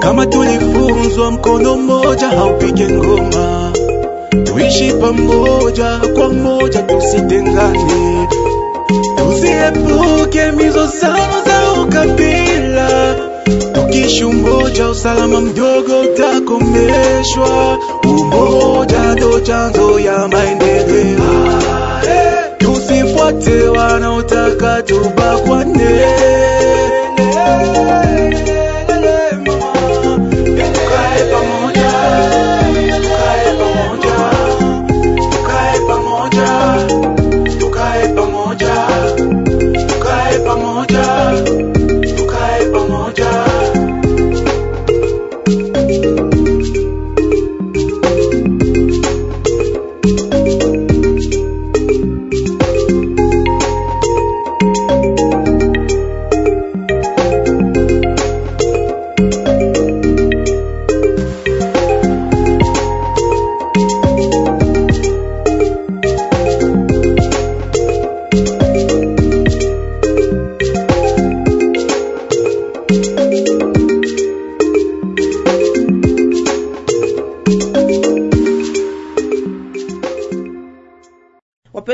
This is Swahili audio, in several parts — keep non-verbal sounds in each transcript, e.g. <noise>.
Kama tulifunzwa mkono mmoja haupige ngoma, tuishi pamoja kwa moja, tusitengane, tusiepuke mizozano za ukabila. Tukiishi umoja, usalama mdogo utakomeshwa. Umoja ndo chanzo ya maendeleo. Tusifuate wanaotaka tubakwane.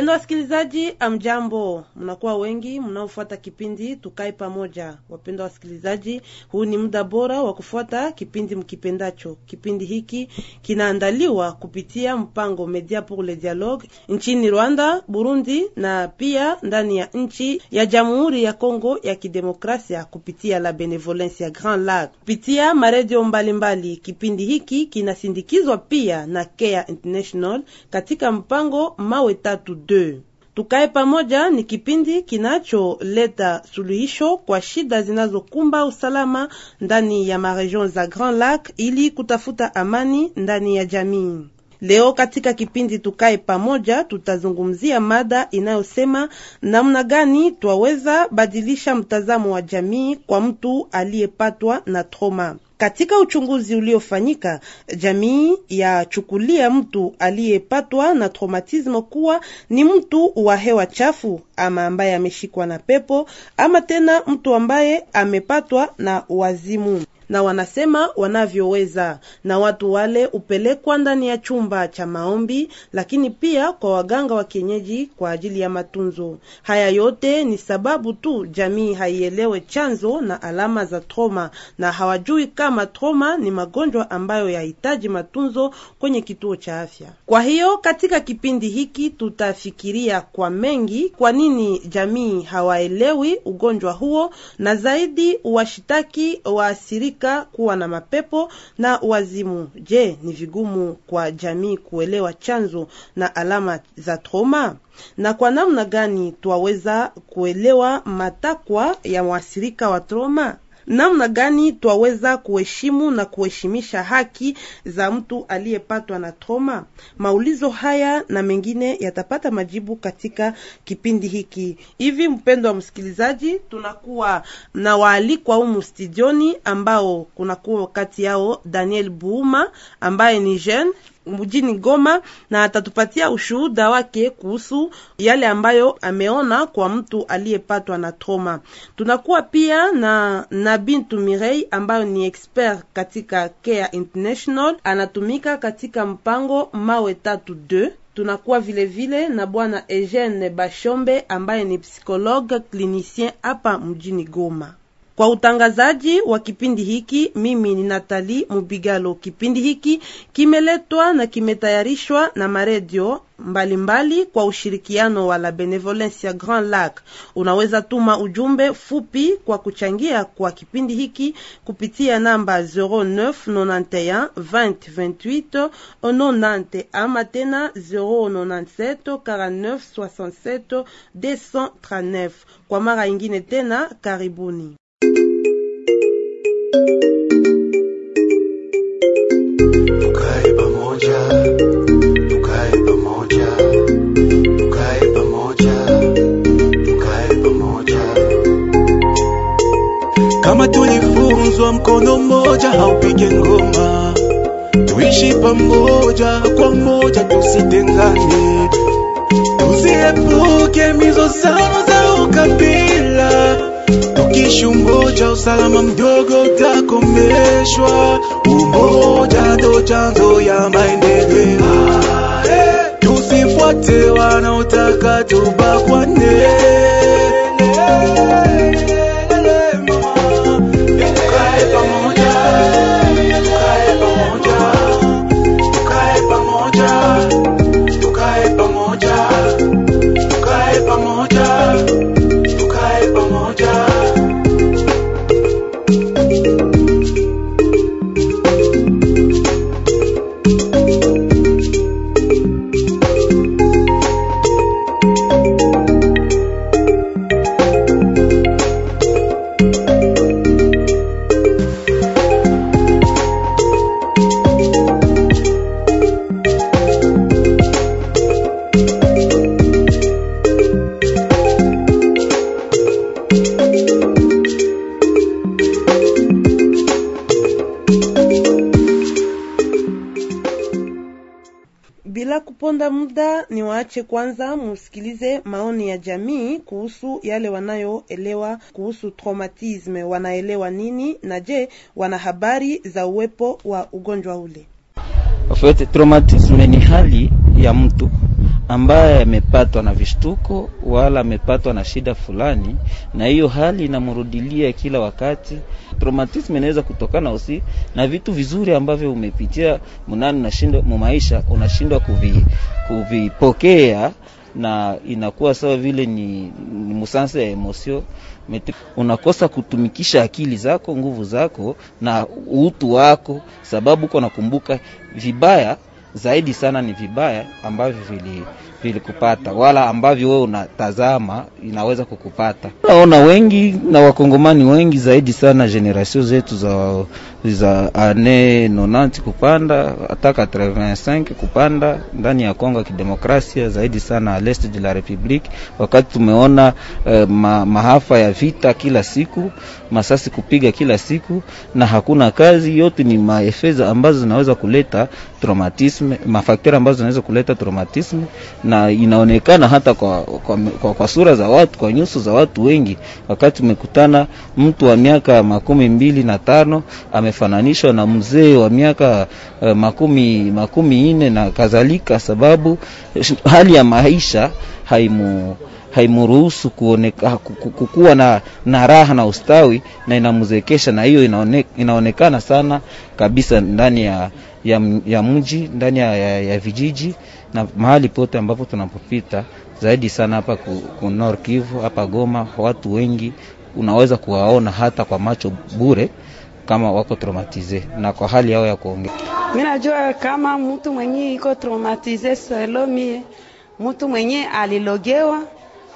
Wapendwa wasikilizaji, amjambo. Mnakuwa wengi mnaofuata kipindi tukae pamoja. Wapendwa wasikilizaji, huu ni muda bora wa kufuata kipindi mkipendacho. Kipindi hiki kinaandaliwa kupitia mpango Media pour le Dialogue nchini Rwanda, Burundi na pia ndani ya nchi ya Jamhuri ya Kongo ya Kidemokrasia kupitia la Benevolence ya Grand Lac kupitia maredio mbalimbali. Kipindi hiki kinasindikizwa pia na Care International katika mpango mawe tatu 2. Tukae pamoja ni kipindi kinacholeta suluhisho kwa shida zinazokumba usalama ndani ya maregion za Grand Lac ili kutafuta amani ndani ya jamii. Leo katika kipindi tukae pamoja, tutazungumzia mada inayosema namna gani twaweza badilisha mtazamo wa jamii kwa mtu aliyepatwa na trauma. Katika uchunguzi uliofanyika, jamii ya chukulia mtu aliyepatwa na traumatismo kuwa ni mtu wa hewa chafu, ama ambaye ameshikwa na pepo, ama tena mtu ambaye amepatwa na wazimu na wanasema wanavyoweza, na watu wale upelekwa ndani ya chumba cha maombi, lakini pia kwa waganga wa kienyeji kwa ajili ya matunzo. Haya yote ni sababu tu jamii haielewe chanzo na alama za troma, na hawajui kama troma ni magonjwa ambayo yahitaji matunzo kwenye kituo cha afya. Kwa hiyo katika kipindi hiki tutafikiria kwa mengi, kwa nini jamii hawaelewi ugonjwa huo, na zaidi washitaki waasirika kuwa na mapepo na wazimu. Je, ni vigumu kwa jamii kuelewa chanzo na alama za trauma? Na kwa namna gani twaweza kuelewa matakwa ya waasirika wa trauma? Namna gani twaweza kuheshimu na kuheshimisha haki za mtu aliyepatwa na trauma? Maulizo haya na mengine yatapata majibu katika kipindi hiki. Hivi mpendo wa msikilizaji, tunakuwa na waalikwa humu studioni ambao kunakuwa kati yao Daniel Buuma ambaye ni jeune mjini Goma na atatupatia ushuhuda wake kuhusu yale ambayo ameona kwa mtu aliyepatwa na trauma. Tunakuwa pia na na Mirei ambayo ni expert katika Care International, anatumika katika mpango mawe tatu de tunakuwa vile vile na bwana Eugene Bashombe ambaye ni psychologue clinicien hapa mjini Goma. Kwa utangazaji wa kipindi hiki, mimi ni Natali Mubigalo. Kipindi hiki kimeletwa na kimetayarishwa na maredio mbalimbali mbali kwa ushirikiano wa la Benevolence ya Grand Lac. Unaweza tuma ujumbe fupi kwa kuchangia kwa kipindi hiki kupitia namba 0991 20 28 90 ama tena 097 49 67 239. Kwa mara ingine tena, karibuni. Kama tulifunzwa mkono mmoja haupige ngoma, tuishi pamoja kwa moja, tusitengane, tusiepuke mizozano za ukabila. Tukiishi cha usalama mdogo utakomeshwa. Umoja ndo chanzo ya maendeleo. Tusifuate wanaotaka tubakwane. Waache kwanza musikilize maoni ya jamii kuhusu yale wanayoelewa kuhusu traumatisme. Wanaelewa nini na je, wana habari za uwepo wa ugonjwa ule? Traumatisme ni hali ya mtu ambaye amepatwa na vishtuko wala amepatwa na shida fulani, na hiyo hali inamrudilia kila wakati. Traumatism inaweza kutokana usi na vitu vizuri ambavyo umepitia mnani unashindwa mu maisha, unashindwa kuvi, kuvipokea na inakuwa sawa vile ni, ni musanse ya emosio Meti, unakosa kutumikisha akili zako, nguvu zako na utu wako, sababu uko nakumbuka vibaya zaidi sana ni vibaya ambavyo vili vilikupata wala ambavyo wewe unatazama inaweza kukupata. Naona wengi na wakongomani wengi zaidi sana generation zetu za za ane 90 kupanda hata 85 kupanda ndani ya Kongo ya Kidemokrasia, zaidi sana l'est de la Republique, wakati tumeona eh, ma, mahafa ya vita kila siku, masasi kupiga kila siku na hakuna kazi. Yote ni maefeza ambazo zinaweza kuleta traumatisme, mafaktera ambazo zinaweza kuleta traumatisme na inaonekana hata kwa, kwa, kwa, kwa sura za watu, kwa nyuso za watu wengi. Wakati umekutana mtu wa miaka makumi mbili na tano amefananishwa na mzee wa miaka uh, makumi makumi nne na kadhalika, sababu <laughs> hali ya maisha haimu haimuruhusu kuoneka kukuwa na, na raha na ustawi na inamzekesha, na hiyo inaone, inaonekana sana kabisa ndani ya, ya, ya mji ndani ya, ya, ya vijiji na mahali pote ambapo tunapopita, zaidi sana hapa ku, ku Nord Kivu hapa Goma, watu wengi unaweza kuwaona hata kwa macho bure kama wako traumatize na kwa hali yao ya kuongea. Mimi najua kama mtu mwenye iko traumatize selo mie, mtu mwenye alilogewa,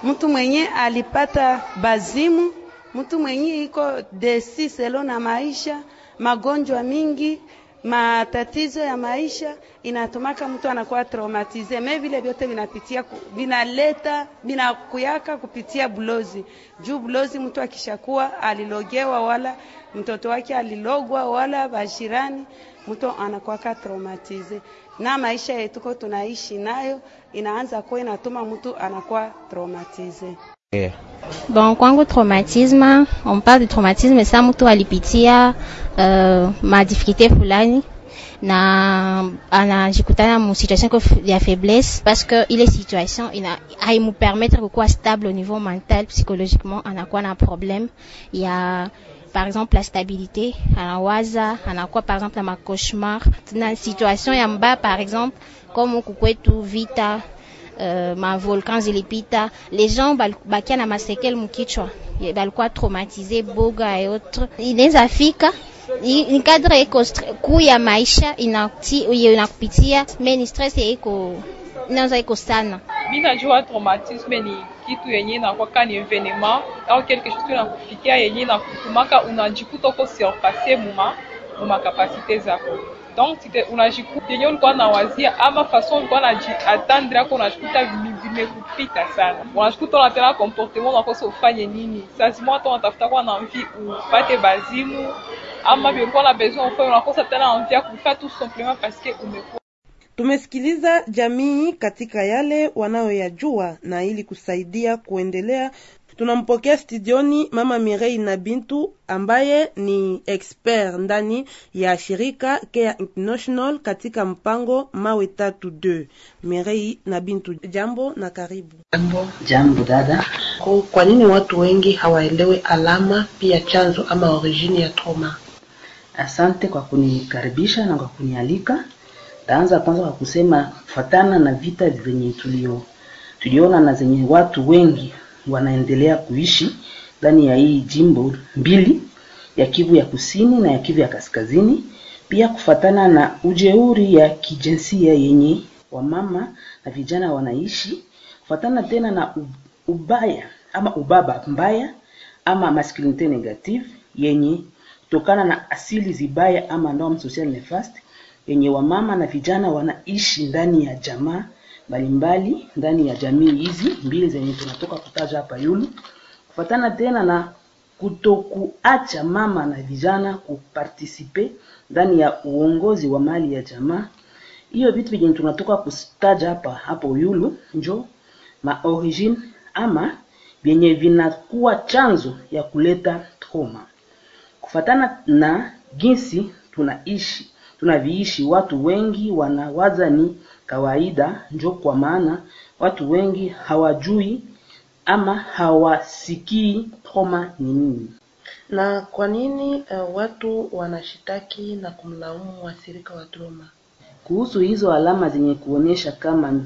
mtu mwenye alipata bazimu, mtu mwenye iko desi selo na maisha, magonjwa mingi matatizo ya maisha inatumaka mtu anakuwa traumatize. Me vile vyote vinapitia vinaleta vinakuyaka kupitia blozi juu blozi mtu akishakuwa alilogewa wala mtoto wake alilogwa wala bashirani, mtu anakuwaka traumatize, na maisha yetuko tunaishi nayo inaanza kuwa inatuma mtu anakuwa traumatize. Yeah. Bon, kwangu traumatisme, on parle de traumatisme sa mtu alipitia uh, madifikulte fulani. Na anajikutana mu situation ya faiblesse parce que ile situation ina haimu permettre kukuwa stable au niveau mental psychologiquement, anakuwa na problème. Ya par exemple la stabilité, anawaza anakuwa par exemple na macauchemar na situation ya mbaya, par exemple comme huku kwetu vita Uh, ma volcan zilipita, les gens bakia na masekele mukichwa, balikuwa boga et autres. Inaweza fika ni kadre iko kuu ya maisha inakupitia, me ni stress iko iko sana. Traumatisme ni kitu yenye ni evenement au quelque chose inakufikia yenye inakutumaka unajikuta uko surpasse muma muma kapasite zako donc unajikuta nawazia ama façon ulikuwa najiatendre ako unajikuta vimekupita sana, unajikuta unatena comportement unakosa ufanye nini. Sazima hata unatafuta kuwa na mvi upate bazimu ama bilikuwa na besoin ufanye unakosa tena mvi ya kufa tout simplement parce que umekuwa. Tumesikiliza jamii katika yale wanayoyajua na ili kusaidia kuendelea, tunampokea studioni mama Mirei na Bintu ambaye ni expert ndani ya shirika Care International katika mpango mawe tatu 2. Mirei na Bintu, jambo na karibu. Jambo. Jambo dada. Kwa- Kwa nini watu wengi hawaelewe alama pia chanzo ama origini ya trauma? Asante kwa kunikaribisha na kwa kunialika. Taanza kwanza kwa kusema kufatana na vita zenye tulio tuliona na zenye watu wengi wanaendelea kuishi ndani ya hii jimbo mbili ya Kivu ya Kusini na ya Kivu ya Kaskazini, pia kufatana na ujeuri ya kijinsia yenye wamama na vijana wanaishi, kufatana tena na ubaya ama ubaba mbaya ama masculinite negative yenye kutokana na asili zibaya ama norm social nefast yenye wamama na vijana wanaishi ndani ya jamaa mbalimbali ndani ya jamii hizi mbili zenye tunatoka kutaja hapa yulu. Kufatana tena na kutokuacha mama na vijana kupartisipe ndani ya uongozi wa mali ya jamaa. Hiyo vitu vyenye tunatoka kutaja hapa hapo yulu njo ma origine ama vyenye vinakuwa chanzo ya kuleta trauma kufatana na jinsi tunaishi tunaviishi watu wengi wanawaza ni kawaida njo kwa maana watu wengi hawajui ama hawasikii trauma ni nini Na kwa nini uh, watu wanashitaki na kumlaumu wasirika wa trauma? kuhusu hizo alama zenye kuonyesha kama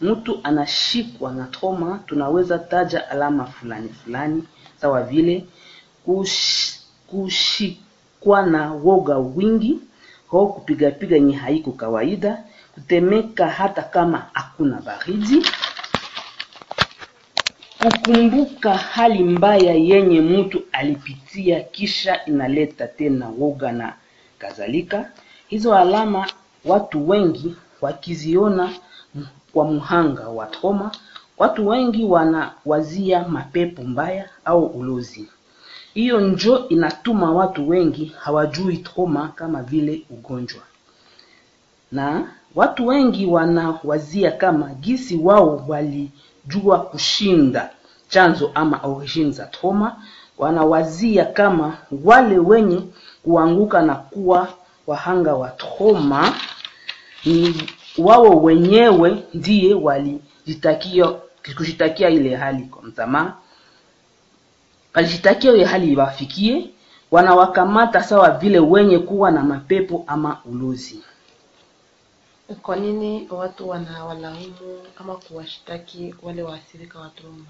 mtu anashikwa na trauma tunaweza taja alama fulani fulani sawa vile kush, kushikwa na woga wingi ho kupigapiga yenye haiko kawaida kutemeka hata kama hakuna baridi. Kukumbuka hali mbaya yenye mtu alipitia kisha inaleta tena woga na kadhalika. Hizo alama watu wengi wakiziona kwa mhanga wa trauma. Watu wengi wanawazia mapepo mbaya au ulozi. Hiyo njo inatuma watu wengi hawajui trauma kama vile ugonjwa. Na watu wengi wanawazia kama gisi wao walijua kushinda chanzo ama origin za trauma. Wanawazia kama wale wenye kuanguka na kuwa wahanga wa trauma ni wao wenyewe ndiye walijitakia kujitakia ile hali kwa msamaha walijitakia ile hali iwafikie. Wanawakamata sawa vile wenye kuwa na mapepo ama ulozi Kwa nini watu wanawalaumu ama kuwashtaki wale waathirika wa trauma?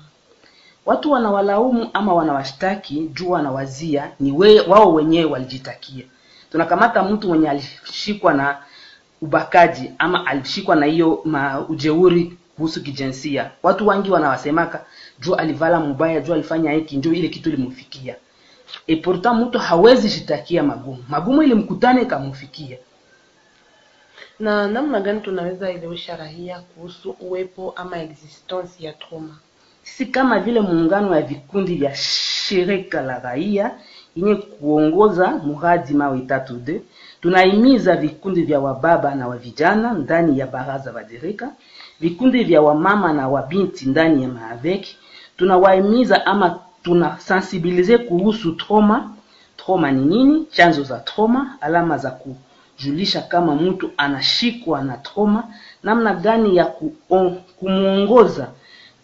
watu wanawalaumu ama wanawashtaki juu wanawazia ni we, wao wenyewe walijitakia. Tunakamata mtu mwenye alishikwa na ubakaji ama alishikwa na hiyo ujeuri kuhusu kijinsia. Watu wengi wanawasemaka juu alivala mubaya juu alifanya hiki njoo ile kitu ilimfikia. E pourtant mtu hawezi jitakia magumu. Magumu ilimkutana ikamfikia Na namna gani tunaweza elewesha raia kuhusu uwepo ama existence ya trauma? sisi kama vile muungano wa vikundi vya shirika la raia yenye kuongoza muradi mawe tatu de. Tunahimiza vikundi vya wababa na wavijana ndani ya baraza vadirika vikundi vya wamama na wabinti ndani ya maaveki tunawahimiza ama tunasensibilize kuhusu trauma trauma ni nini? Chanzo za trauma alama za kujulisha kama mtu anashikwa na trauma namna gani ya kumwongoza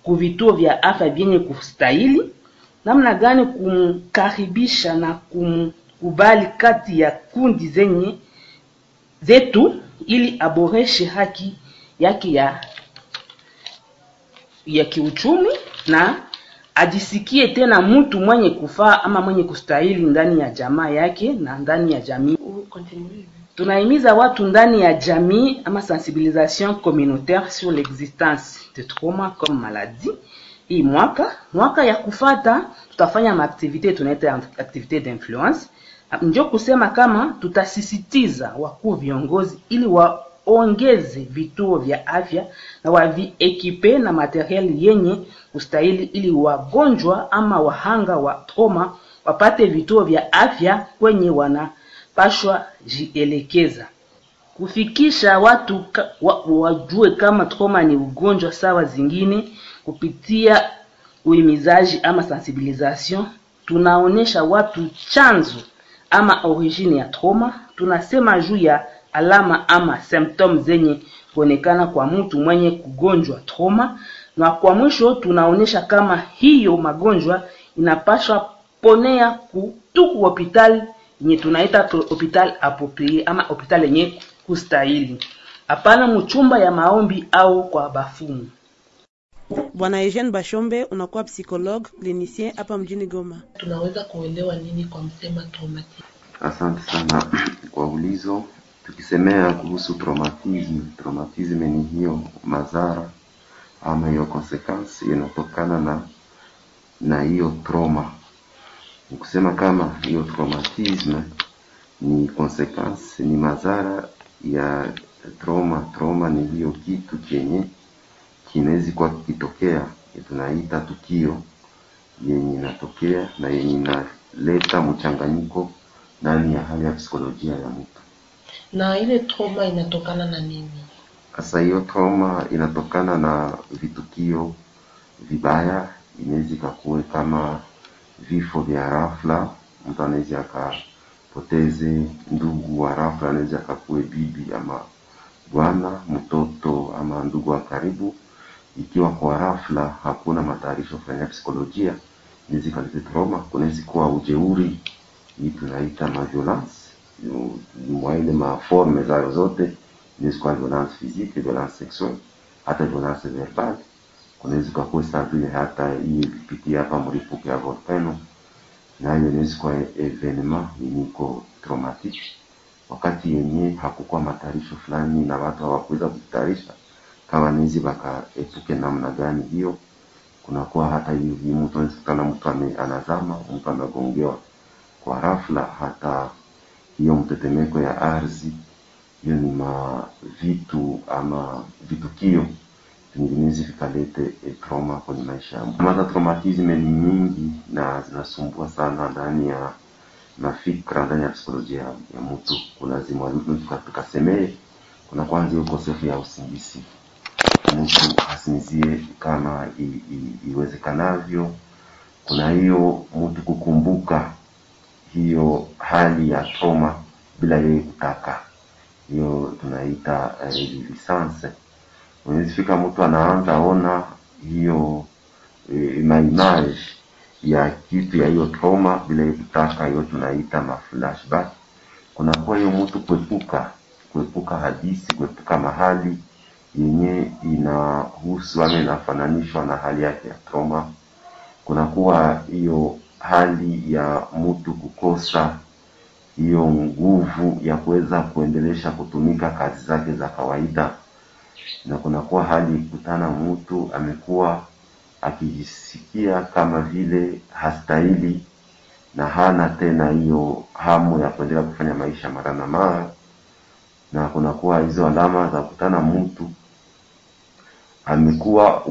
kuvituo vya afya vyenye kustahili namna gani kumkaribisha na kumkubali kati ya kundi zenye zetu ili aboreshe haki yake ya ya kiuchumi na ajisikie tena mtu mwenye kufaa ama mwenye kustahili ndani ya jamaa yake na ndani ya jamii. Tunahimiza watu ndani ya jamii ama sensibilisation communautaire sur l'existence de trauma comme maladie. Hii mwaka mwaka ya kufata tutafanya maaktivite tunaita activité d'influence. Ndio kusema kama tutasisitiza wakuu viongozi ili waongeze vituo vya afya na waviekipe na materiali yenye kustahili ili wagonjwa ama wahanga wa trauma wapate vituo vya afya kwenye wanapashwa jielekeza. Kufikisha watu ka, wa, wajue kama trauma ni ugonjwa sawa zingine kupitia uhimizaji ama sensibilisation. Tunaonesha watu chanzo ama origine ya trauma tunasema juu ya alama ama symptom zenye kuonekana kwa mtu mwenye kugonjwa trauma na kwa mwisho tunaonyesha kama hiyo magonjwa inapaswa ponea kutuku hospitali yenye tunaita hospitali approprié ama hospitali yenye kustahili hapana mchumba ya maombi au kwa bafumu Bwana Eugene Bashombe, unakuwa psychologue clinicien hapa mjini Goma. tunaweza kuelewa nini kwa msema traumatic? Asante sana kwa ulizo. Tukisemea kuhusu traumatism, traumatism ni hiyo madhara ama hiyo consequence inatokana na na hiyo trauma. Ni kusema kama hiyo traumatism ni consequence, ni madhara ya trauma. Trauma ni hiyo kitu chenye kinawezi kuwa kikitokea, tunaita tukio yenye inatokea na yenye inaleta mchanganyiko ndani ya hali ya psikolojia ya mtu. Na ile trauma inatokana na nini Sasa hiyo trauma inatokana na vitukio vibaya, inaweza ikakuwe kama vifo vya rafla, mtu anaweza akapoteze ndugu wa rafla, anaweza akakuwe bibi ama bwana, mtoto ama ndugu wa karibu. Ikiwa kwa rafla hakuna matayarisho fulani ya psikolojia, inaweza ikaleta trauma. Kunaweza kuwa ujeuri, hii tunaita ma de ma forme maforme zayo zote inaweza kuwa violence physique, violence sexuelle, hata violence verbale. Kunaweza kuwa saa vile hata hii ilipitia hapa mlipuko ya volcano, hiyo inaweza kuwa evenement yenye iko traumatique, wakati yenye hakukuwa matayarisho fulani na watu hawakuweza kutayarisha kama nizi wakaepuke namna gani hiyo. Kunakuwa hata hivi mtu anaweza kutana mtu anazama, mtu amegongewa kwa rafla, hata hiyo mtetemeko ya ardhi, hiyo ni ma vitu ama vitukio vinginezi vikalete e, trauma kwenye maisha yangu. Mata traumatism ni nyingi na zinasumbua sana ndani ya mafikra, ndani ya psikolojia ya mtu. Kuna zimwalutu tukasemee, kuna kwanza hiyo ukosefu ya usingizi, mtu asinzie kama iwezekanavyo. Kuna hiyo mtu kukumbuka hiyo hali ya trauma bila yeye kutaka, hiyo tunaita uh, reminiscence. Unaweza fika mtu anaanza ona hiyo e, maimage ya kitu ya hiyo trauma bila yeye kutaka, hiyo tunaita ma flashback. Kunakuwa hiyo mtu kuepuka kuepuka hadisi, kuepuka mahali yenye inahusu ama inafananishwa na hali yake ya trauma. Kunakuwa hiyo hali ya mtu kukosa hiyo nguvu ya kuweza kuendelesha kutumika kazi zake za kawaida, na kunakuwa hali kutana mtu amekuwa akijisikia kama vile hastahili na hana tena hiyo hamu ya kuendelea kufanya maisha mara na mara, na kunakuwa hizo alama za kutana mtu amekuwa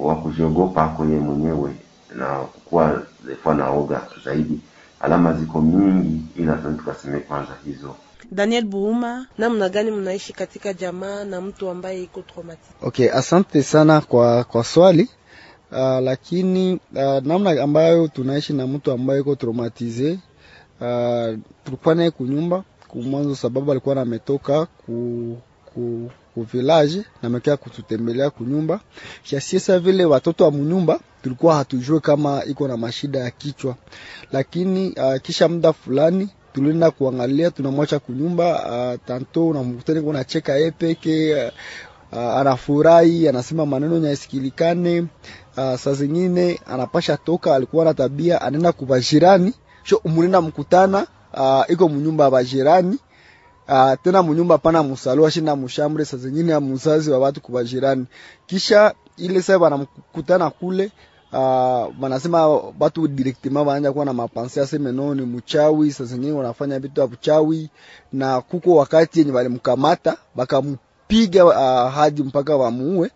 wa kujiogopa kwa yeye mwenyewe na kuwa kuwa na oga zaidi. Alama ziko mingi, ila tunaweza tukaseme kwanza hizo. Daniel Buuma, namna gani mnaishi katika jamaa na mtu ambaye iko traumatic? Okay, asante sana kwa kwa swali. Uh, lakini uh, namna ambayo tunaishi na mtu ambaye iko traumatize uh, tulikuwa naye kunyumba kumwanzo, sababu alikuwa ametoka ku, ku, ku village na mekea kututembelea kunyumba. Kiasiesa vile watoto wa munyumba tulikuwa hatujue kama iko na mashida ya kichwa, lakini uh, kisha muda fulani tulienda kuangalia, tunamwacha kunyumba. Uh, tanto unamkutani kuna cheka yeye peke uh, uh, anafurahi, anasema maneno nyasikilikane. Uh, saa zingine anapasha toka, alikuwa na tabia anaenda kubajirani sho umunenda mkutana uh, iko munyumba ya bajirani uh, tena munyumba pana musalo ashinda mushambre, sa zingine ya muzazi wa watu kubajirani, kisha ile sasa wanamkutana kule uh, wanasema batu directement wanaanza kuwa na mapansia aseme no ni mchawi. Sasa zingine wanafanya vitu vya uchawi, na kuko wakati yenye walimkamata bakampiga uh, hadi mpaka wamuue.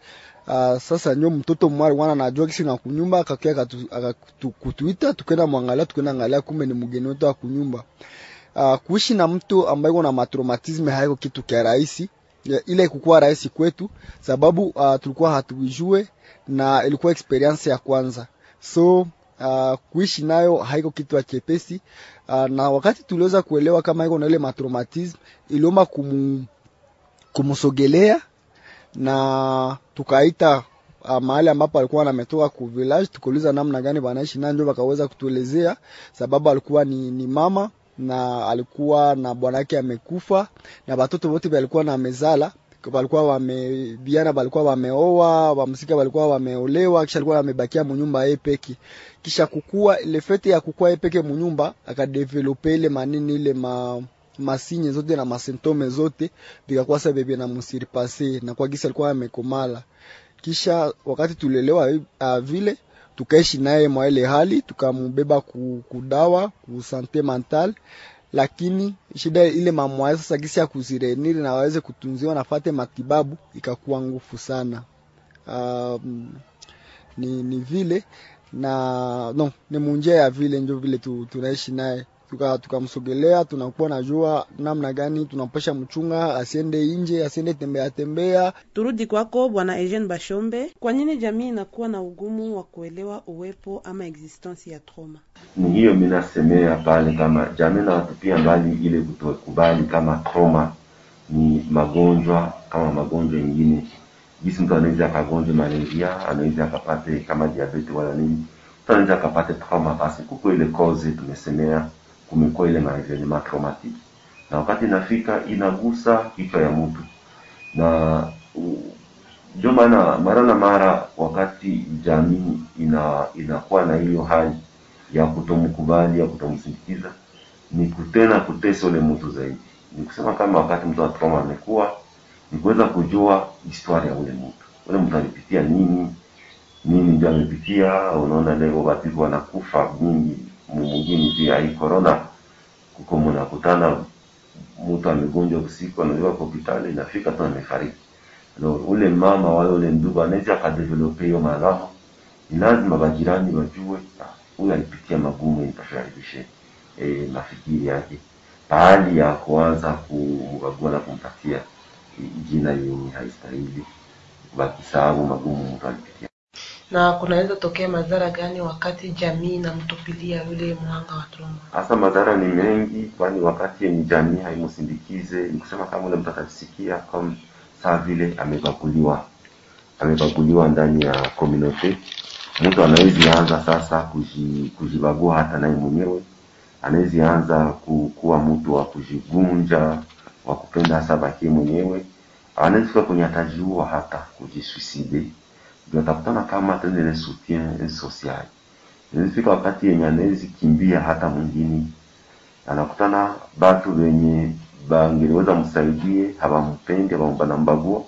Uh, sasa nyo mtoto mwari wana najua kisi na kunyumba akakia akakutuita tukenda mwangalia tukenda angalia kumbe ni mgeni wetu wa kunyumba. Uh, kuishi na mtu ambaye kuna matraumatisme haiko kitu kia rahisi. Ile ikukuwa rahisi kwetu sababu uh, tulikuwa hatujue na ilikuwa experience ya kwanza. So uh, kuishi nayo haiko kitu ya chepesi uh, na wakati tuliweza kuelewa kama iko na ile matraumatism iliomba kumu, kumusogelea na tukaita uh, mahali ambapo alikuwa ametoka ku village, tukauliza namna gani wanaishi na ndio wakaweza kutuelezea, sababu alikuwa ni, ni mama na alikuwa na bwana yake amekufa na batoto wote walikuwa na mezala walikuwa wame balikuwa wameoa wamsika walikuwa wameolewa, kisha alikuwa amebakia munyumba yeye peke. Kisha kukua ile fete ya kukua yeye peke munyumba, akadevelope ile manini ile ma masinye zote na masintome zote vikakuwa sasa bebe na musiripase na kwa gisa alikuwa amekomala. Kisha wakati tulelewa uh, vile tukaishi naye mwa ile hali tukambeba ku, kudawa ku sante mental lakini shida ile mamwaya sasa gisi ya kuzireniri na waweze kutunziwa nafate matibabu ikakuwa ngufu sana. Um, ni, ni vile na no, ni munjia ya vile njo vile tu, tunaishi naye tukamsogelea tuka tunakuwa najua namna gani tunampasha mchunga asiende nje asiende tembea tembea. Turudi kwako Bwana Eugene Bashombe, kwa nini jamii inakuwa na ugumu wa kuelewa uwepo ama existence ya trauma? Ni hiyo mimi nasemea pale, kama jamii na watu pia mbali ile kutokubali kama trauma. Ni magonjwa kama magonjwa mengine, jinsi mtu anaweza akagonjwa malaria, anaweza akapate kama diabetes wala nini, mtu anaweza akapate trauma, basi kuko ile cause tumesemea kumekuwa ile maevenema traumatic, na wakati inafika inagusa kichwa ya mtu, na ndio maana mara na mara wakati jamii ina inakuwa na hiyo hali ya kutomkubali ya kutomsindikiza, ni kutena kutesa ule mtu zaidi. Ni kusema kama wakati mtu wa trauma amekuwa, ni kuweza kujua historia ya ule mtu, ule mtu alipitia nini? Nini, ndio amepitia. Unaona leo watu wanakufa mingi mwingine pia hii corona kuko mnakutana mtu amegonjwa usiku analiwa kwa hospitali inafika tu amefariki. No, ule mama wale ule ndugu anaweza akadevelope hiyo maradhi, ni lazima majirani wajue huyu alipitia magumu, itafaribishe e, mafikiri yake. Pahali ya kuanza kumkagua na kumpatia jina yenye haistahili, bakisahau magumu mtu alipitia na kunaweza tokea madhara gani wakati jamii inamtupilia yule mhanga wa trauma? Hasa madhara ni mengi, kwani wakati jamii haimsindikize, ni kusema kama ule mtu atasikia kama saa vile amebaguliwa, amebaguliwa ndani ya community. Mtu anaweza anza sasa kujibagua hata naye mwenyewe, anaweza anza kuwa mtu wa kujigunja, wa kupenda hasa mwenyewe, anaweza kwenye atajiua hata kujisuicide utakutana kama tena ile soutien social. Inafika wakati yenye anawezi kimbia hata mwingine, anakutana batu wenye bangeliweza msaidie, hawampendi hawambanambagua,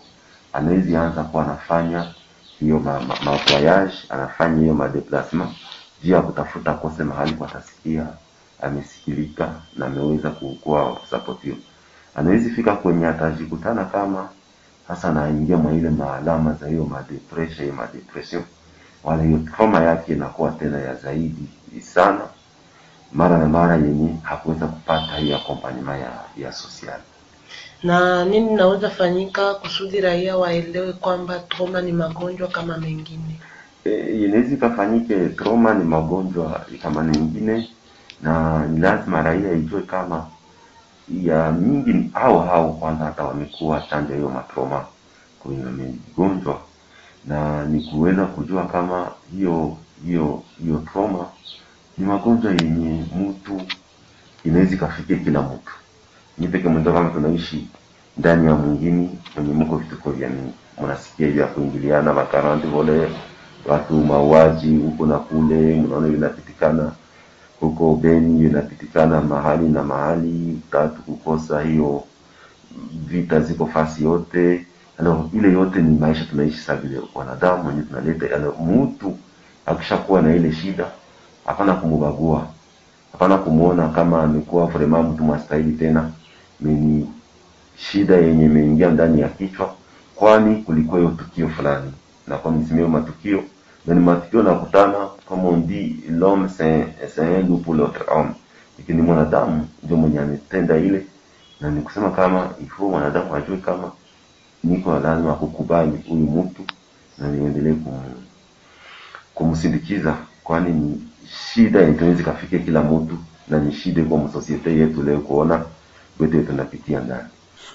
anawezi anza kuwa anafanya hiyo mavoyage ma, ma anafanya hiyo madeplasma juu ya kutafuta kose mahali kwa atasikia amesikilika na ameweza kukuwa kusapotiwa. Anawezi fika kwenye atajikutana kama sasa naingia mwa ile maalama za hiyo madepresha hiyo madepression, wala hiyo trauma yake inakuwa tena ya zaidi sana, mara na mara yenye hakuweza kupata hiyo akompanyema ya, ya social. Na nini naweza fanyika kusudi raia waelewe kwamba trauma ni magonjwa kama mengine? E, inaweza ikafanyike, trauma ni magonjwa kama mengine, na ni lazima raia ijue kama ya mingi au hao kwanza hata wamekuwa chanja hiyo matroma kwenye magonjwa, na ni kuweza kujua kama hiyo hiyo hiyo trauma ni magonjwa yenye mtu inaweza ikafikia kila mtu. Ni peke mwendo kama tunaishi ndani ya mwingine mwenye mko vituko vya mingi, mnasikia vya kuingiliana makaranti vole watu mauaji huko na kule, mnaona vinapitikana huko Beni inapitikana mahali na mahali, tatu kukosa hiyo vita ziko fasi yote. Ano, ile yote ni maisha tunaishi sasa vile wanadamu wenyewe tunaleta. Ano, mtu akishakuwa na ile shida, hapana kumubagua, hapana kumuona kama amekuwa vraiment mtu mastahili tena, ni shida yenye imeingia ndani ya kichwa, kwani kulikuwa hiyo tukio fulani na kwa msimio matukio na pas matukio nakutana kama on dit l'homme c'est un loup pour l'autre homme. Lakini mwanadamu ndio mwenye ametenda ile. Na ni kusema kama ifo mwanadamu ajue kama niko lazima kukubali huyu mtu na niendelee kum, kumsindikiza kwani ni shida inaweza kafike kila mtu na ni shida kwa msosiete yetu leo kuona yote tunapitia ndani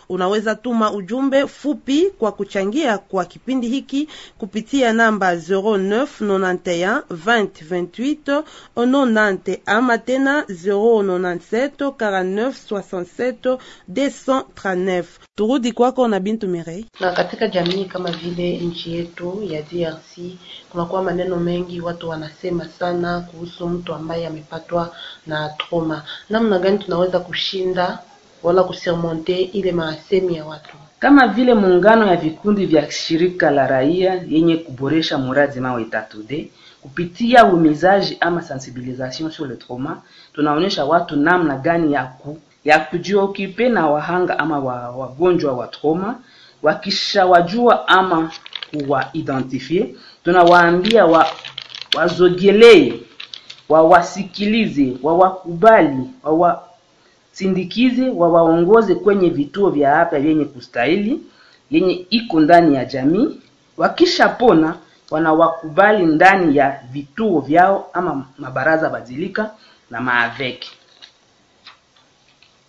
Unaweza tuma ujumbe fupi kwa kuchangia kwa kipindi hiki kupitia namba 0991 20 28 90 ama tena 097 49 67 239. Turudi kwako na Bintu Mirei. na katika jamii kama vile nchi yetu ya DRC kunakuwa maneno mengi, watu wanasema sana kuhusu mtu ambaye amepatwa na trauma. Namna gani tunaweza kushinda wala kusurmonte ile maasemi ya watu? kama vile muungano ya vikundi vya shirika la raia yenye kuboresha muradi mawe tatu d kupitia umizaji ama sensibilisation sur le trauma, tunaonyesha watu namna gani ya ku ya kujiokipe na wahanga ama wa, wagonjwa wa trauma. Wakishawajua ama kuwaidentifie, tunawaambia wa, wazogelee, wawasikilize, wawakubali, wawa sindikize wawaongoze kwenye vituo vya afya vyenye kustahili yenye iko ndani ya jamii. Wakishapona wanawakubali ndani ya vituo vyao ama mabaraza badilika na maaveki.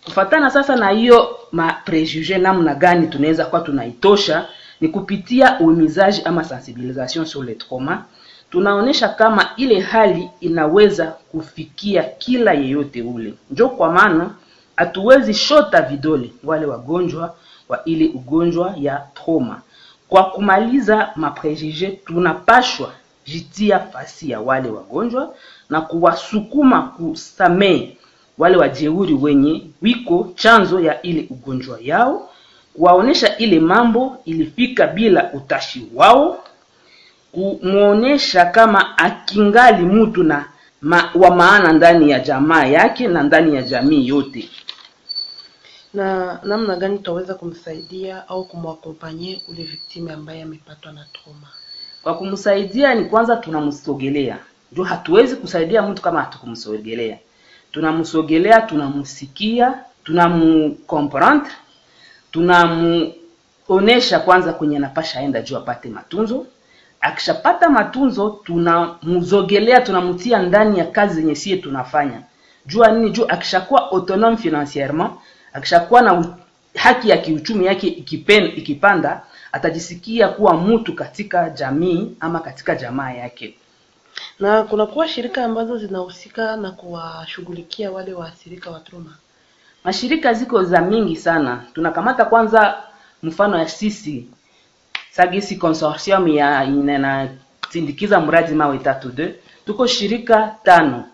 Kufatana sasa na hiyo maprejuge, namna gani tunaweza kuwa tunaitosha ni kupitia uhimizaji ama sensibilisation sur le trauma. Tunaonesha kama ile hali inaweza kufikia kila yeyote ule, njo kwa maana hatuwezi shota vidole wale wagonjwa wa ile ugonjwa ya trauma. Kwa kumaliza maprejije, tunapashwa jitia fasi ya wale wagonjwa na kuwasukuma kusamehe wale wajeuri wenye wiko chanzo ya ile ugonjwa yao, kuwaonesha ile mambo ilifika bila utashi wao, kumwonyesha kama akingali mtu na ma, wa maana ndani ya jamaa yake na ndani ya jamii yote. Na namna gani tutaweza kumsaidia au kumwakompanye ule victime ambaye amepatwa na trauma? Kwa kumsaidia ni kwanza tunamsogelea, ndio hatuwezi kusaidia mtu kama hatukumsogelea. Tunamsogelea, tunamsikia, tunamcomprendre, tunamuonesha kwanza kwenye anapasha aenda juu apate matunzo. Akishapata matunzo, tunamzogelea, tunamtia ndani ya kazi zenye sie tunafanya. Jua nini? Juu akishakuwa autonome financierement, akishakuwa na haki ya kiuchumi yake ikipen, ikipanda, atajisikia kuwa mtu katika jamii ama katika jamaa yake. Na kunakuwa shirika ambazo zinahusika na kuwashughulikia wale waathirika wa trauma. Mashirika ziko za mingi sana. Tunakamata kwanza mfano ya sisi Sagisi Consortium ya inasindikiza mradi mawe tatu de, tuko shirika tano.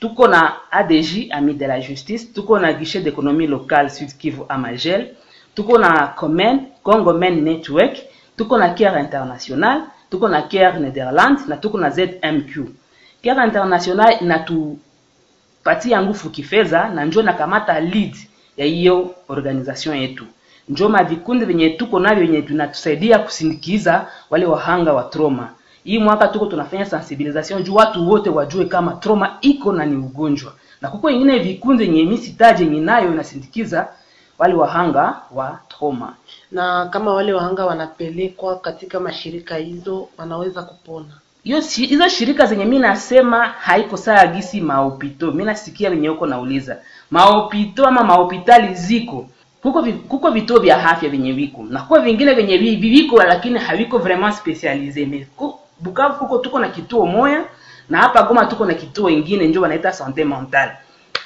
Tuko na ADJ Ami de la Justice, tuko na Guichet d'Economie Locale Sud Kivu Amagel, tuko na COMEN, Congo Men Network, tuko na Care International, tuko na Care Netherlands na tuko na ZMQ. Care International inatupatia nguvu kifedha na njo nakamata lead ya hiyo organization yetu. Njo mavikundi venye tuko navyo vyenye tunatusaidia kusindikiza wale wahanga wa trauma hii mwaka tuko tunafanya sensibilisation juu watu wote wajue kama trauma iko na ni ugonjwa. Na kuko ingine vikundi yenye misitaje yenye nayo inasindikiza wale wahanga wa trauma. Na kama wale wahanga wanapelekwa katika mashirika hizo, wanaweza kupona. hiyo hizo shirika zenye mi nasema haiko saa gisi maopito. Mi nasikia venye huko nauliza maopito ama mahopitali ziko? Kuko, vi, kuko vituo vya afya vyenye viko. Na kuko vingine viko lakini haviko vraiment ku- bukavu kuko tuko na kituo moya na hapa goma tuko na kituo ingine njo wanaita sante mentale.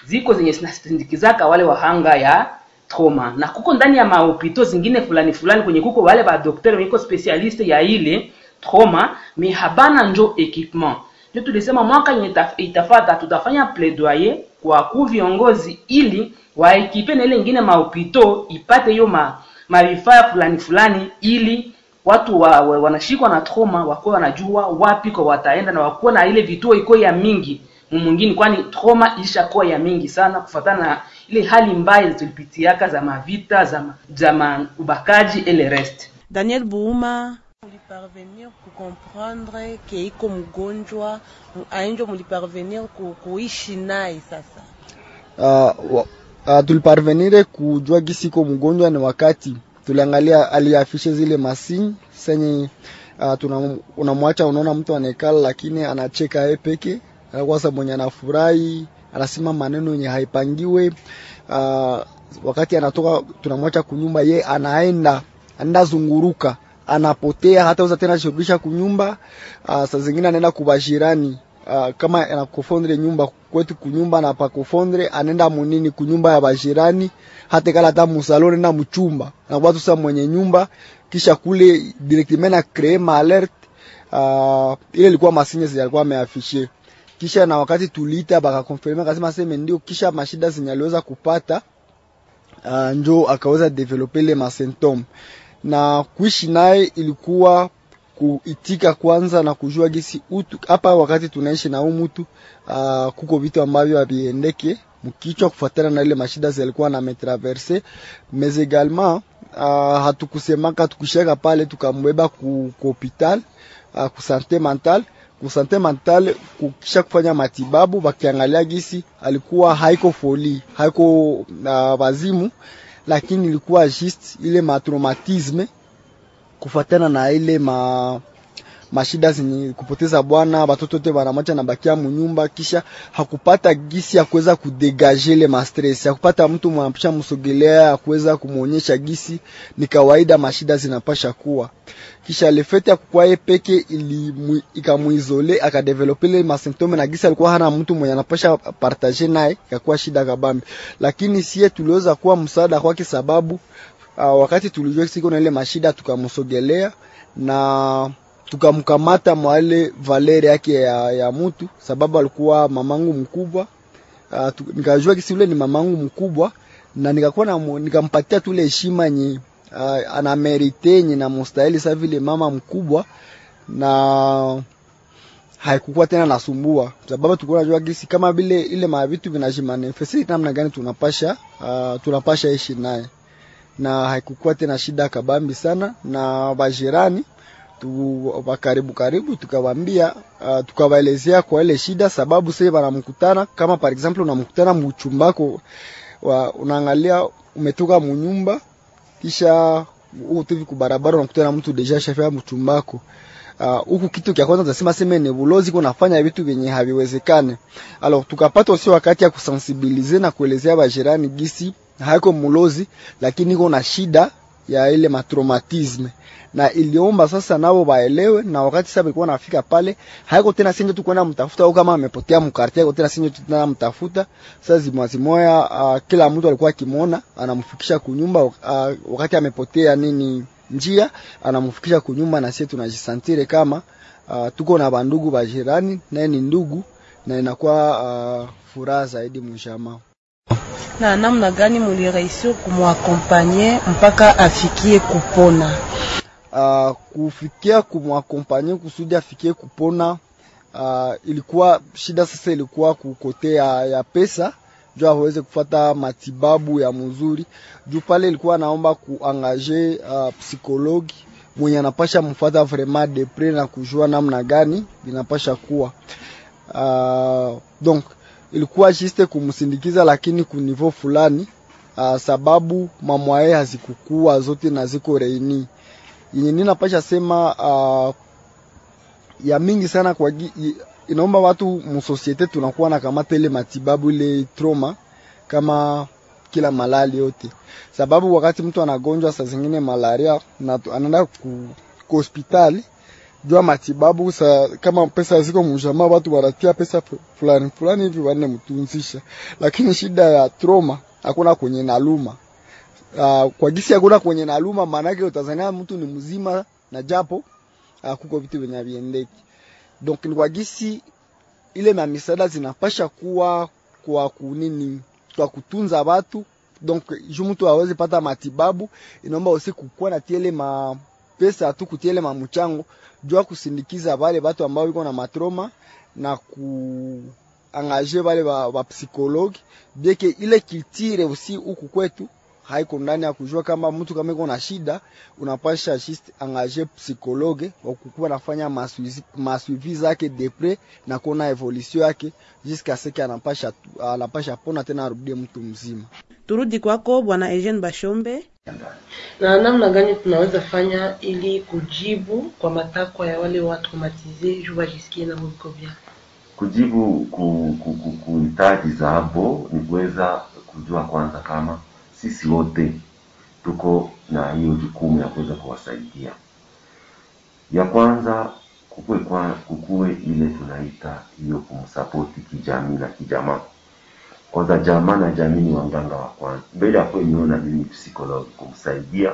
Ziko zenye zinasindikizaka wale wahanga ya trauma. Na kuko ndani ya mahopito zingine fulani fulani kwenye kuko wale badokteri wenye iko specialiste ya ile trauma me habana njo equipement ndio tulisema mwaka yenye ita- itafata tutafanya plaidoyer kwa ku viongozi ili waekipe na ile ingine mahopito ipate hiyo ma mavifaa fulani fulani ili watu wa, wa, wanashikwa na trauma wakuwa wanajua wapi kwa wataenda na wakuwa na ile vituo iko ya mingi mwingine kwani trauma ilishakuwa ya mingi sana kufuatana na ile hali mbaya tulipitiaka za mavita za, ma- za ma ubakaji ele rest. Daniel Buuma, muliparvenir kukomprendre ke iko mgonjwa ainjo muliparvenir ku, kuishi naye sasa? Uh, uh, tuliparvenire kujua gisi iko mgonjwa ni wakati tuliangalia aliafishe zile masini senye uh, unamwacha unaona mtu anaekala lakini anacheka yeye peke. Anakuwa sasa mwenye anafurahi anasema maneno yenye haipangiwe. Uh, wakati anatoka tunamwacha kunyumba ye anaenda anaenda zunguruka anapotea hata uza tena shirudisha kunyumba uh, saa zingine anaenda kubashirani uh, kama anakofondre nyumba kwetu kunyumba na pakofondre anenda munini kunyumba ya bajirani, hata kala ta musalone na mchumba na watu sa mwenye nyumba kisha kule directement na créer ma alert uh, ile ilikuwa masinye zenye alikuwa ameafishie kisha na wakati tuliita bakakonfirme akasema sema ndio kisha mashida zenye aliweza kupata uh, njo akaweza develope ile masymptome na kuishi naye ilikuwa kuitika kwanza na kujua gisi utu hapa wakati tunaishi na umutu uh, kuko vitu ambavyo haviendeke mkichwa kufuatana na ile mashida zilikuwa na metraverse. Mais également uh, hatukusemaka tukishaka pale tukambeba ku, hopital uh, ku sante mentale ku sante mentale kukisha kufanya matibabu bakiangalia gisi alikuwa haiko foli haiko uh, wazimu lakini ilikuwa just ile matraumatisme kufatana na ile ma mashida zenye kupoteza bwana batoto te banamacha na bakia munyumba kisha hakupata gisi ya kuweza kudegaje ile mastress hakupata mtu mwapisha msogelea ya kuweza kumuonyesha gisi ni kawaida mashida zinapasha kuwa. Kisha lefete ya kukua ye peke ili ikamuizole akadevelope ile masymptome na gisi alikuwa hana mtu mwenye anapasha partager naye ikakuwa shida kabambi lakini sie tuliweza kuwa msaada kwake sababu uh, wakati tulijua siko na ile mashida tukamsogelea na tukamkamata mwale valeri yake ya, ya mutu sababu alikuwa mamangu mkubwa. Uh, tu, nikajua kisi ule ni mamangu mkubwa na nikakuwa na nikampatia tule heshima nye uh, ana merite nye na mustahili sa vile mama mkubwa na haikukuwa tena nasumbua. Sababu tulikuwa najua gisi kama vile ile mavitu vinajimanifesti namna gani tunapasha uh, tunapasha ishi naye na haikukuwa tena shida kabambi sana na bajirani tu karibu tukawambia uh, tukawaelezea kwa ile shida sababu sasa wanamkutana kama par example unamkutana mchumbako unaangalia umetoka munyumba kisha utivi kubarabara unakutana mtu deja shafia mchumbako huku uh, kitu kya kwanza tunasema sema ni bulozi kunafanya vitu vyenye haviwezekane. Alors tukapata usio wakati ya kusensibilize na kuelezea bajirani gisi haiko mulozi, lakini iko na shida ya ile matraumatisme na iliomba sasa nao baelewe, na wakati sasa ilikuwa nafika pale, haiko tena sinje tu kwenda mtafuta au kama amepotea mkarti haiko tena sinje tu tena mtafuta. Sasa zimwazimoya uh, kila mtu alikuwa akimwona anamfikisha kunyumba uh, wakati amepotea nini njia anamfikisha kunyumba, na sisi tunajisantire kama uh, tuko na bandugu bajirani, naye ni ndugu na inakuwa uh, furaha zaidi mjamaa na namna gani mulirahisi kumwakompanye mpaka afikie kupona? Uh, kufikia kumwakompanye kusudi afikie kupona, uh, ilikuwa shida sasa, ilikuwa kukote ya, ya pesa juu aweze kufata matibabu ya mzuri, juu pale ilikuwa naomba kuangaje uh, psikologi mwenye anapasha mfata vraiment depre na kujua namna gani inapasha kuwa. Uh, donc ilikuwa juste kumsindikiza, lakini kunivo fulani uh, sababu mamwae hazikukua zote na ziko reini yenye ninapasha sema uh, ya mingi sana kwa inaomba watu musosiete tunakuwa na kamata ile matibabu ile trauma kama kila malali yote, sababu wakati mtu anagonjwa saa zingine malaria na anaenda ku, hospitali jua matibabu sa, kama pesa ziko mjamaa, watu wanatia pesa fulani fulani hivi wanne mtunzisha, lakini shida ya trauma hakuna kwenye naluma. Uh, kwa gisi hakuna kwenye naluma, maanake utazania mtu ni mzima na japo uh, kuko vitu vyenye viendeki. Donc ni kwa gisi ile na zinapasha kuwa kwa kunini, kwa kutunza watu. Donc ju mtu aweze pata matibabu, inaomba usi kukuwa na tiele ma pesa tu kutiele mamuchango jua kusindikiza wale watu ambao wiko na matroma na kuangaje wale wa, wa psikologi bieke ile kitire usi huku kwetu haiko ndani ya kujua kama mtu kama iko na shida, unapasha just angaje psikologe wa kukuwa nafanya masui- masuivi zake depre na kuona evolution yake jusqu'à ce que anapasha anapasha pona tena arudie mtu mzima. Turudi kwako Bwana Eugene Bashombe. na namna gani tunaweza fanya ili kujibu kwa matakwa ya wale watu traumatize juu wajisikie na mwiko vya kujibu ku, ku, ku, kuhitaji za hapo ni kuweza kujua kwanza kama sisi wote tuko na hiyo jukumu ya kuweza kuwasaidia. Ya kwanza kukue, kwa, kukue ile tunaita hiyo kumsapoti kijamii na kijamaa. Kwanza jamaa na jamii ni wanganga wa kwanza, mbele ya kuwe niona mimi psikologi kumsaidia,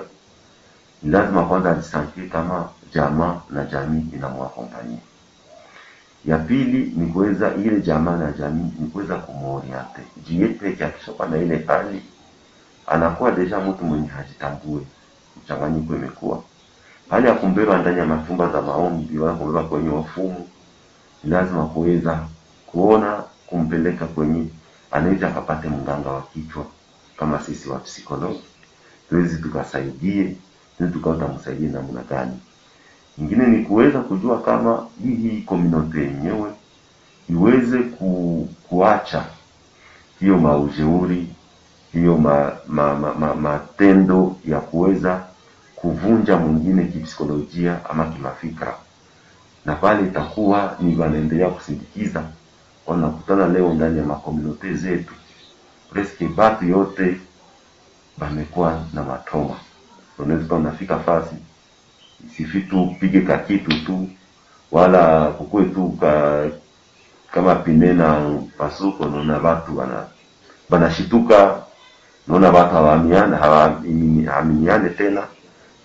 ni lazima kwanza ajisantie kama jamaa na jamii inamwakompanyia ya pili ni kuweza ile jamaa na jamii ni kuweza kumoriente jie peke akishakuwa na ile hali anakuwa deja mtu mwenye hajitambue mchanganyiko imekuwa. Hali ya kumbeba ndani ya machumba za maombi wala kumbeba kwenye wafumu ni lazima kuweza kuona kumpeleka kwenye anaweza akapate mganga wa kichwa kama sisi wa psikologi. Tuwezi tukasaidie tuwezi tukawa tamsaidie namna gani. Ingine ni kuweza kujua kama hii hii komunote yenyewe iweze ku, kuacha hiyo maujeuri hiyo ma, ma, ma, ma, matendo ya kuweza kuvunja mwingine kipsikolojia ama kimafikra, na pale itakuwa ni wanaendelea kusindikiza. Wanakutana leo ndani ya makomunote zetu, preske batu yote bamekuwa na matoma unaweza unafika fasi sifi tu pige ka kitu tu wala kukue tu ka, kama pine na pasuko, naona watu banashituka, naona watu hawaaminiane hawaaminiane tena.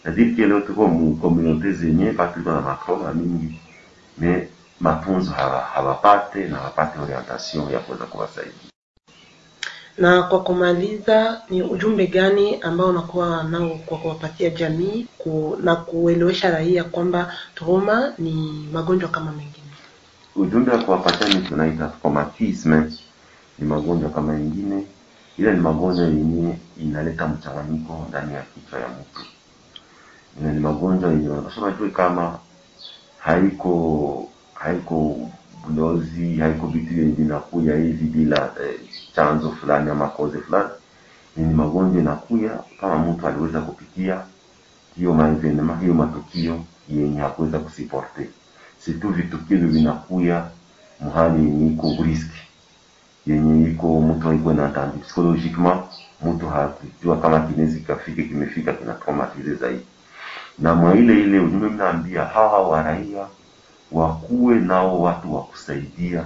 Nadiri leo tuko mu community zenye batu na makoma mingi. Me matunzo hawa- hawapate na hawapate orientation ya kuweza kuwasaidia. na kwa kumaliza ni ujumbe gani ambao unakuwa nao kwa kuwapatia jamii ku, na kuelewesha raia kwamba trauma ni magonjwa kama mengine? Ujumbe wa kuwapatia ni tunaita traumatisme, ni magonjwa kama mengine, ila ni magonjwa yenye inaleta mchanganyiko ndani ya kichwa ya mtu, na ni magonjwa yenye wanasema tu kama haiko haiko bulozi, haiko vitu vyenye vinakuya hivi bila eh, chanzo fulani ama koze fulani. Ni magonjwa inakuya kama mtu aliweza kupitia hiyo maevenema, hiyo matukio yenye hakuweza kusiporte situ vitukio vinakuya mhali yenye iko riski yenye iko mtu haikuwa na atandi psychologiquement, mtu hakujua kama kinezi kafike kimefika kina traumatize zaidi. Na mwa ile ile ujumbe mnaambia hawa waraia wakuwe nao watu wa kusaidia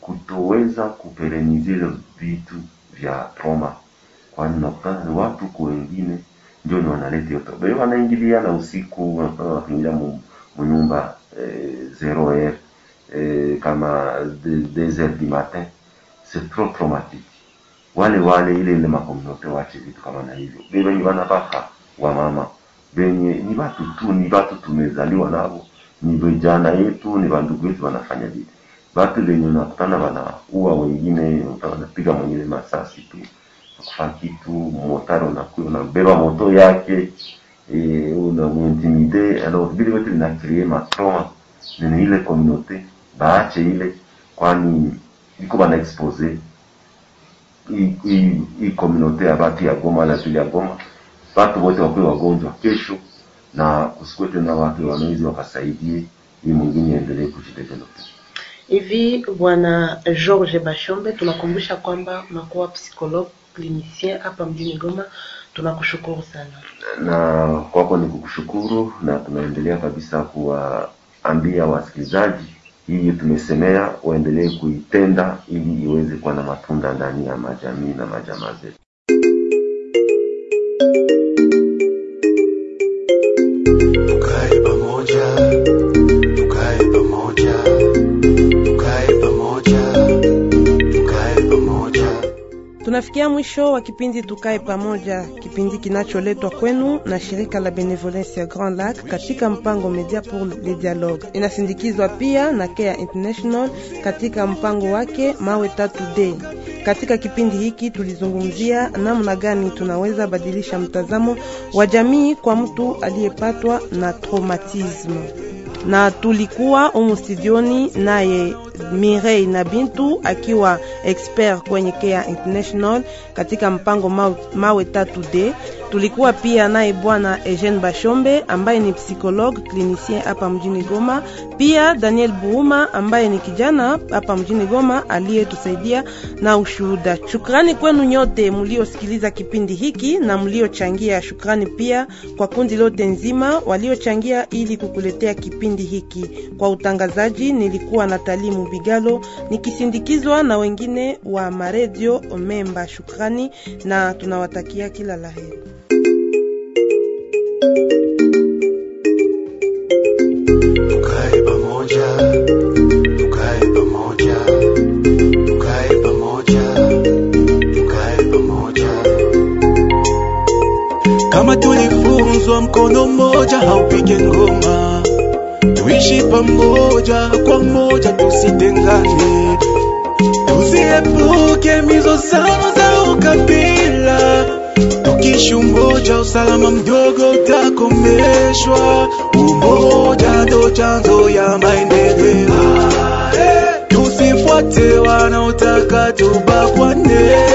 kutoweza kuperenizile vitu vya trauma, kwani nakutana watu kwa wengine ndio ni wanaleta hiyo trauma. Wao wanaingiliana usiku, wanafanya wakaingia mu mu nyumba eh, zero air eh, kama de- deux heures du matin, c'est trop traumatique. Wale wale ile ile makomunote wache vitu kama na hivyo, be wenye wanabaka wa mama. Benye ni watu tu, ni watu tumezaliwa nao, ni vijana yetu, ni wandugu yetu wanafanya vile. Watu wenye unakutana wanaua wengine, wanapiga mwingine masasi tu. Kufa kitu, motari unakuwa unabeba moto yake. E, unamuintimide alors vile vyote vinacree matrauma nene ile komunote baache ile, kwani iko bana expose hii- communauté ya batu ya Goma la vile ya Goma, batu wote wakuwe wagonjwa kesho, na kusikuwe tena watu wanawezi wakasaidie hii mwingine endelee kujidevelope. hivi bwana George Bashombe tunakumbusha kwamba unakuwa psikolog klinisien hapa mjini Goma. Tunakushukuru sana. Na kwako ni kukushukuru, na tunaendelea kabisa kuwaambia wasikilizaji hii tumesemea waendelee kuitenda ili iweze kuwa na matunda ndani ya majamii na majamaa zetu. Tunafikia mwisho wa kipindi Tukae Pamoja, kipindi kinacholetwa kwenu na shirika la Benevolence ya Grand Lac katika mpango Media pour le Dialogue. Inasindikizwa pia na Care International katika mpango wake Mawe Tatu D. Katika kipindi hiki tulizungumzia namna gani tunaweza badilisha mtazamo wa jamii kwa mtu aliyepatwa na traumatisme, na tulikuwa umu studioni naye Mirei na Bintu akiwa expert kwenye Care International katika mpango mawe, mawe tatu D. Tulikuwa pia naye bwana Eugene Bashombe ambaye ni psikologue clinicien hapa mjini Goma, pia Daniel Buuma ambaye ni kijana hapa mjini Goma aliyetusaidia na ushuhuda. Shukrani kwenu nyote mliosikiliza kipindi hiki na mliochangia. Shukrani pia kwa kundi lote nzima waliochangia ili kukuletea kipindi hiki. Kwa utangazaji nilikuwa Natali Mubigalo nikisindikizwa na wengine wa maredio Omemba. Shukrani na tunawatakia kila la heri. Kama tulifunzwa mkono mmoja haupige ngoma, tuishi pamoja kwa moja, tusitengane, tuziepuke mizozano za ukabila. Tukiishi umoja, usalama mdogo utakomeshwa. Umoja ndo chanzo ya maendeleo. Tusifuate wanaotaka tubakwane.